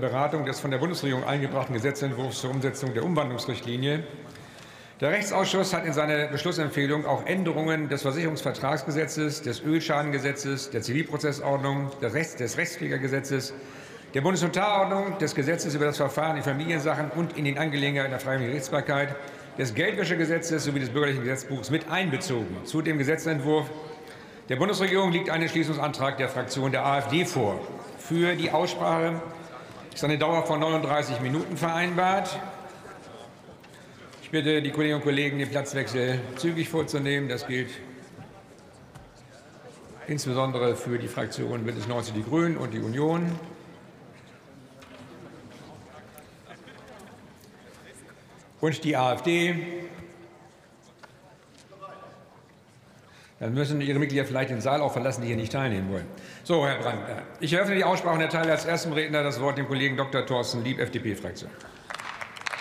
Beratung des von der Bundesregierung eingebrachten Gesetzentwurfs zur Umsetzung der Umwandlungsrichtlinie. Der Rechtsausschuss hat in seiner Beschlussempfehlung auch Änderungen des Versicherungsvertragsgesetzes, des Ölschadengesetzes, der Zivilprozessordnung, des, Rechts des Rechtspflegergesetzes, der Bundesnotarordnung, des Gesetzes über das Verfahren in Familiensachen und in den Angelegenheiten der freiwilligen Gerichtsbarkeit, des Geldwäschegesetzes sowie des Bürgerlichen Gesetzbuchs mit einbezogen. Zu dem Gesetzentwurf der Bundesregierung liegt ein Entschließungsantrag der Fraktion der AfD vor. Für die Aussprache ist eine Dauer von 39 Minuten vereinbart. Ich bitte die Kolleginnen und Kollegen, den Platzwechsel zügig vorzunehmen. Das gilt insbesondere für die Fraktionen Bündnis 90 Die Grünen und die Union. Und die AfD. Dann müssen Ihre Mitglieder vielleicht den Saal auch verlassen, die hier nicht teilnehmen wollen. So, Herr Brandt, ich eröffne die Aussprache und erteile als ersten Redner das Wort dem Kollegen Dr. Thorsten Lieb, FDP-Fraktion.